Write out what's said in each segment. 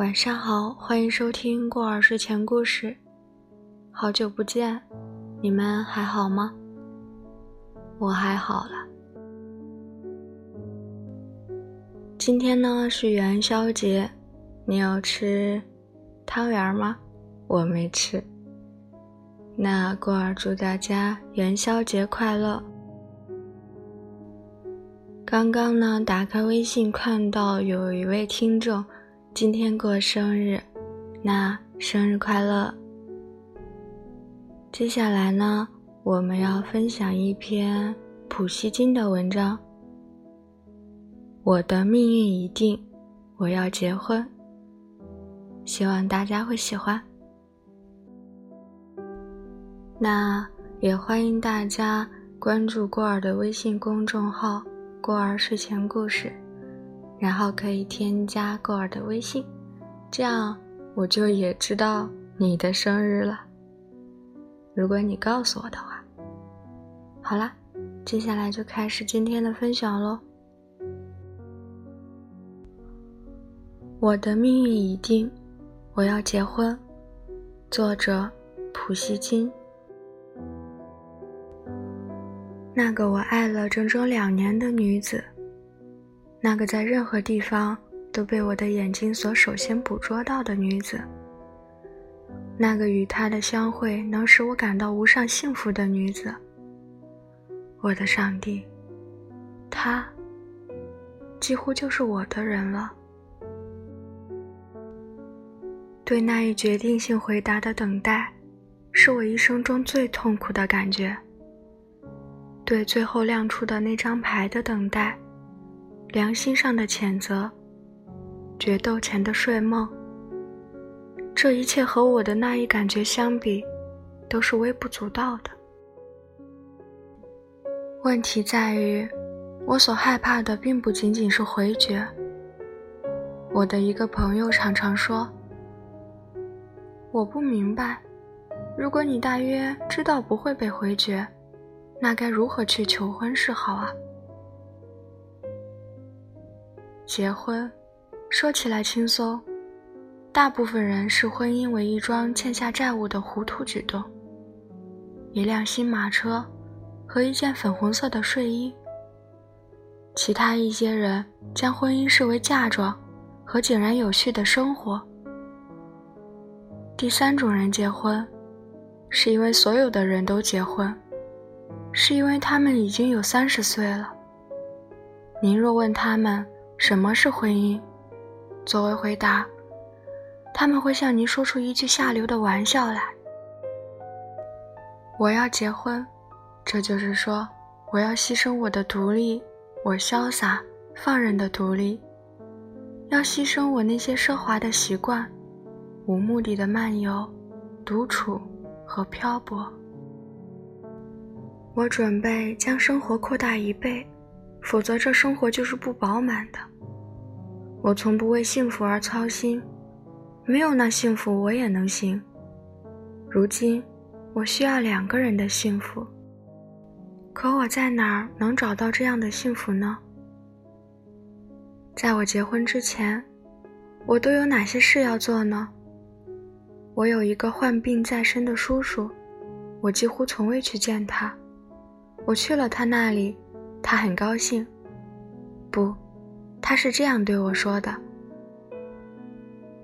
晚上好，欢迎收听过儿睡前故事。好久不见，你们还好吗？我还好了。今天呢是元宵节，你有吃汤圆吗？我没吃。那过儿祝大家元宵节快乐。刚刚呢，打开微信看到有一位听众。今天过生日，那生日快乐！接下来呢，我们要分享一篇普希金的文章。我的命运已定，我要结婚。希望大家会喜欢。那也欢迎大家关注过儿的微信公众号“过儿睡前故事”。然后可以添加过儿的微信，这样我就也知道你的生日了。如果你告诉我的话，好啦，接下来就开始今天的分享喽。我的命运已定，我要结婚。作者：普希金。那个我爱了整整两年的女子。那个在任何地方都被我的眼睛所首先捕捉到的女子，那个与她的相会能使我感到无上幸福的女子，我的上帝，她几乎就是我的人了。对那一决定性回答的等待，是我一生中最痛苦的感觉。对最后亮出的那张牌的等待。良心上的谴责，决斗前的睡梦，这一切和我的那一感觉相比，都是微不足道的。问题在于，我所害怕的并不仅仅是回绝。我的一个朋友常常说：“我不明白，如果你大约知道不会被回绝，那该如何去求婚是好啊？”结婚，说起来轻松，大部分人视婚姻为一桩欠下债务的糊涂举动。一辆新马车和一件粉红色的睡衣。其他一些人将婚姻视为嫁妆和井然有序的生活。第三种人结婚，是因为所有的人都结婚，是因为他们已经有三十岁了。您若问他们，什么是婚姻？作为回答，他们会向您说出一句下流的玩笑来。我要结婚，这就是说，我要牺牲我的独立，我潇洒放任的独立，要牺牲我那些奢华的习惯，无目的的漫游、独处和漂泊。我准备将生活扩大一倍，否则这生活就是不饱满的。我从不为幸福而操心，没有那幸福我也能行。如今，我需要两个人的幸福。可我在哪儿能找到这样的幸福呢？在我结婚之前，我都有哪些事要做呢？我有一个患病在身的叔叔，我几乎从未去见他。我去了他那里，他很高兴。不。他是这样对我说的：“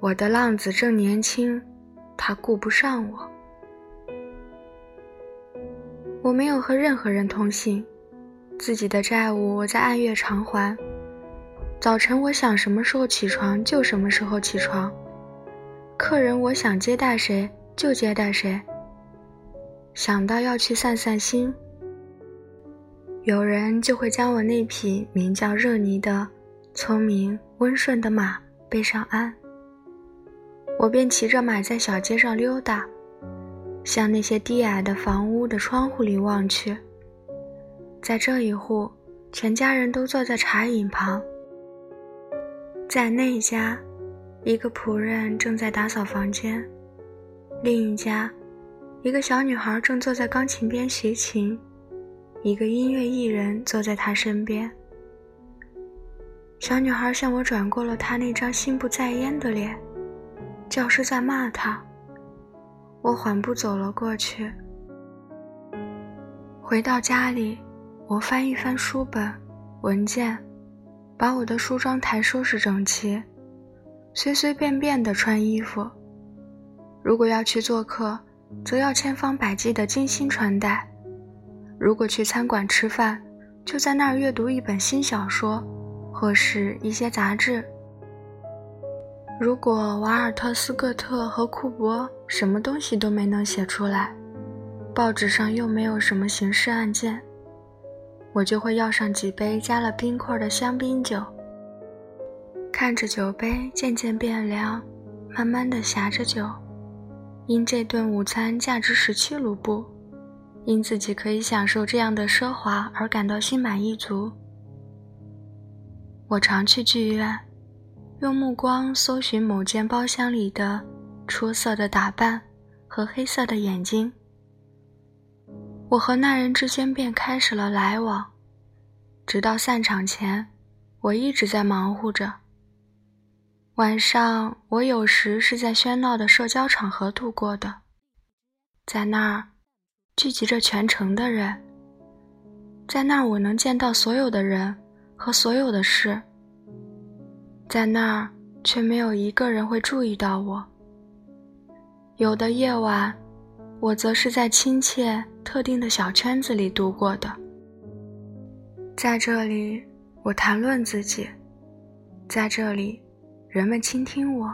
我的浪子正年轻，他顾不上我。我没有和任何人通信，自己的债务我在按月偿还。早晨我想什么时候起床就什么时候起床，客人我想接待谁就接待谁。想到要去散散心，有人就会将我那匹名叫热尼的。”聪明温顺的马背上鞍，我便骑着马在小街上溜达，向那些低矮的房屋的窗户里望去。在这一户，全家人都坐在茶饮旁；在那家，一个仆人正在打扫房间；另一家，一个小女孩正坐在钢琴边学琴，一个音乐艺人坐在他身边。小女孩向我转过了她那张心不在焉的脸，教师在骂他。我缓步走了过去。回到家里，我翻一翻书本、文件，把我的梳妆台收拾整齐，随随便便的穿衣服。如果要去做客，则要千方百计的精心穿戴；如果去餐馆吃饭，就在那儿阅读一本新小说，或是一些杂志。如果瓦尔特斯克特和库珀什么东西都没能写出来，报纸上又没有什么刑事案件，我就会要上几杯加了冰块的香槟酒，看着酒杯渐渐变凉，慢慢的狭着酒，因这顿午餐价值十七卢布，因自己可以享受这样的奢华而感到心满意足。我常去剧院。用目光搜寻某间包厢里的出色的打扮和黑色的眼睛。我和那人之间便开始了来往，直到散场前，我一直在忙活着。晚上，我有时是在喧闹的社交场合度过的，在那儿聚集着全城的人，在那儿我能见到所有的人和所有的事。在那儿，却没有一个人会注意到我。有的夜晚，我则是在亲切、特定的小圈子里度过的。在这里，我谈论自己；在这里，人们倾听我。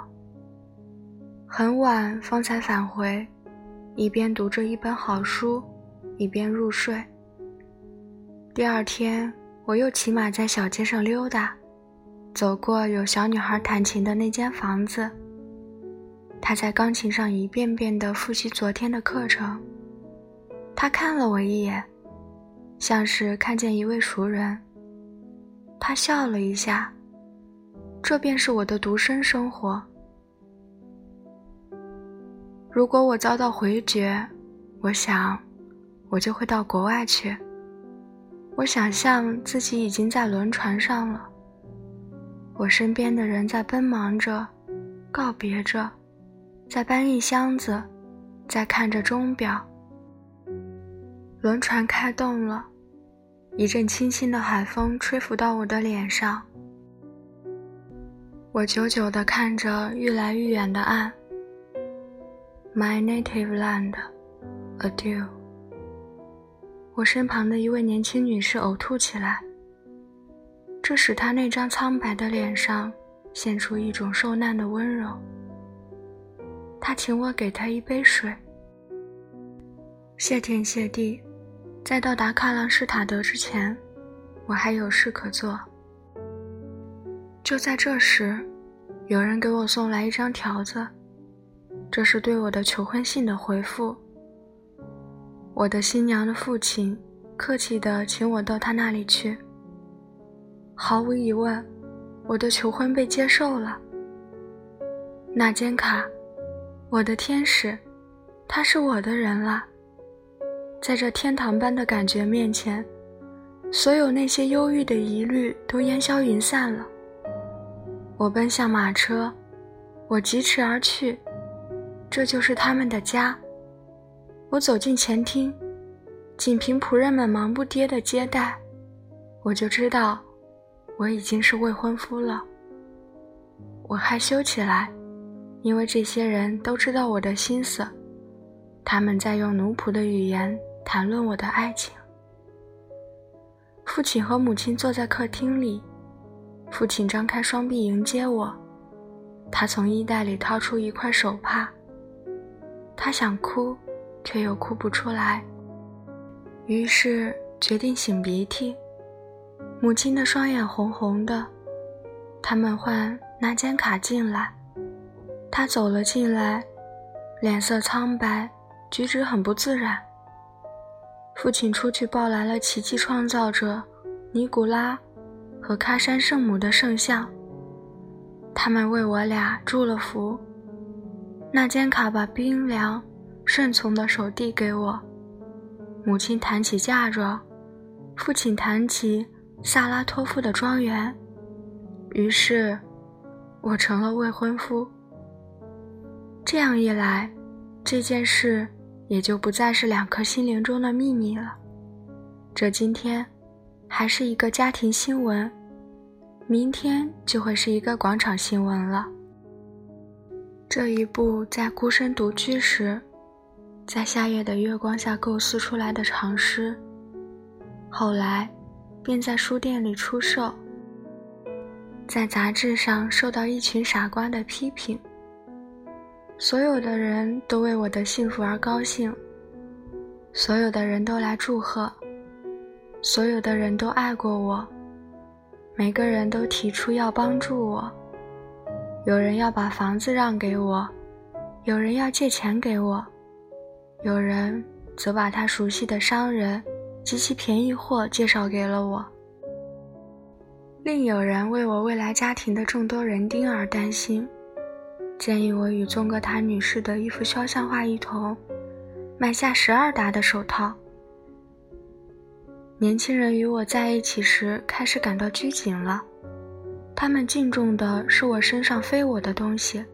很晚方才返回，一边读着一本好书，一边入睡。第二天，我又骑马在小街上溜达。走过有小女孩弹琴的那间房子，她在钢琴上一遍遍地复习昨天的课程。她看了我一眼，像是看见一位熟人。她笑了一下，这便是我的独身生活。如果我遭到回绝，我想，我就会到国外去。我想象自己已经在轮船上了。我身边的人在奔忙着，告别着，在搬运箱子，在看着钟表。轮船开动了，一阵清新的海风吹拂到我的脸上。我久久地看着愈来愈远的岸。My native land, adieu。我身旁的一位年轻女士呕吐起来。这使她那张苍白的脸上现出一种受难的温柔。他请我给他一杯水。谢天谢地，在到达喀朗施塔德之前，我还有事可做。就在这时，有人给我送来一张条子，这是对我的求婚信的回复。我的新娘的父亲客气地请我到他那里去。毫无疑问，我的求婚被接受了。那间卡，我的天使，他是我的人了。在这天堂般的感觉面前，所有那些忧郁的疑虑都烟消云散了。我奔向马车，我疾驰而去，这就是他们的家。我走进前厅，仅凭仆人们忙不迭的接待，我就知道。我已经是未婚夫了。我害羞起来，因为这些人都知道我的心思，他们在用奴仆的语言谈论我的爱情。父亲和母亲坐在客厅里，父亲张开双臂迎接我，他从衣袋里掏出一块手帕。他想哭，却又哭不出来，于是决定擤鼻涕。母亲的双眼红红的，他们换拿间卡进来，他走了进来，脸色苍白，举止很不自然。父亲出去抱来了奇迹创造者尼古拉和喀山圣母的圣像，他们为我俩祝了福。那间卡把冰凉、顺从的手递给我，母亲谈起嫁妆，父亲谈起。萨拉托夫的庄园，于是，我成了未婚夫。这样一来，这件事也就不再是两颗心灵中的秘密了。这今天还是一个家庭新闻，明天就会是一个广场新闻了。这一部在孤身独居时，在夏夜的月光下构思出来的长诗，后来便在书店里出售，在杂志上受到一群傻瓜的批评。所有的人都为我的幸福而高兴，所有的人都来祝贺，所有的人都爱过我，每个人都提出要帮助我。有人要把房子让给我，有人要借钱给我，有人则把他熟悉的商人及其便宜货介绍给了我。另有人为我未来家庭的众多人丁而担心。建议我与宗格塔女士的一幅肖像画一同，买下十二沓的手套。年轻人与我在一起时开始感到拘谨了，他们敬重的是我身上非我的东西。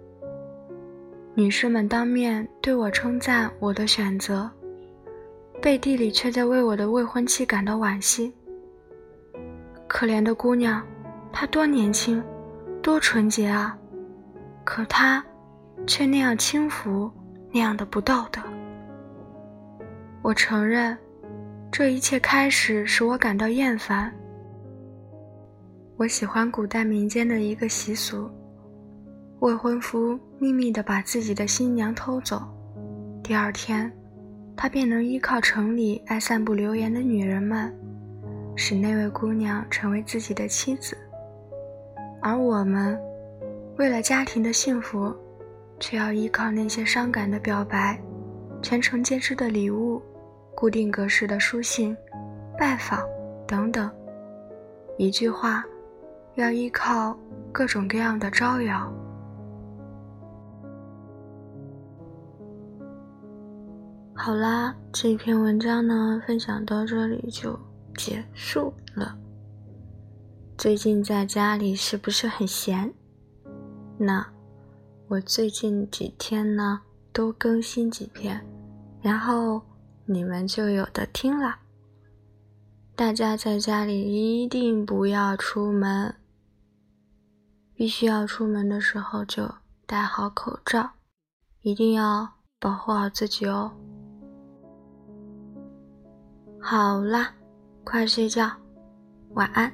女士们当面对我称赞我的选择，背地里却在为我的未婚妻感到惋惜。可怜的姑娘，她多年轻，多纯洁啊！可她，却那样轻浮，那样的不道德。我承认，这一切开始使我感到厌烦。我喜欢古代民间的一个习俗：未婚夫秘密地把自己的新娘偷走，第二天，他便能依靠城里爱散布流言的女人们，使那位姑娘成为自己的妻子，而我们。为了家庭的幸福，却要依靠那些伤感的表白、全城皆知的礼物、固定格式的书信、拜访等等。一句话，要依靠各种各样的招摇。好啦，这篇文章呢，分享到这里就结束了。最近在家里是不是很闲？那我最近几天呢，多更新几篇，然后你们就有的听了。大家在家里一定不要出门，必须要出门的时候就戴好口罩，一定要保护好自己哦。好啦，快睡觉，晚安。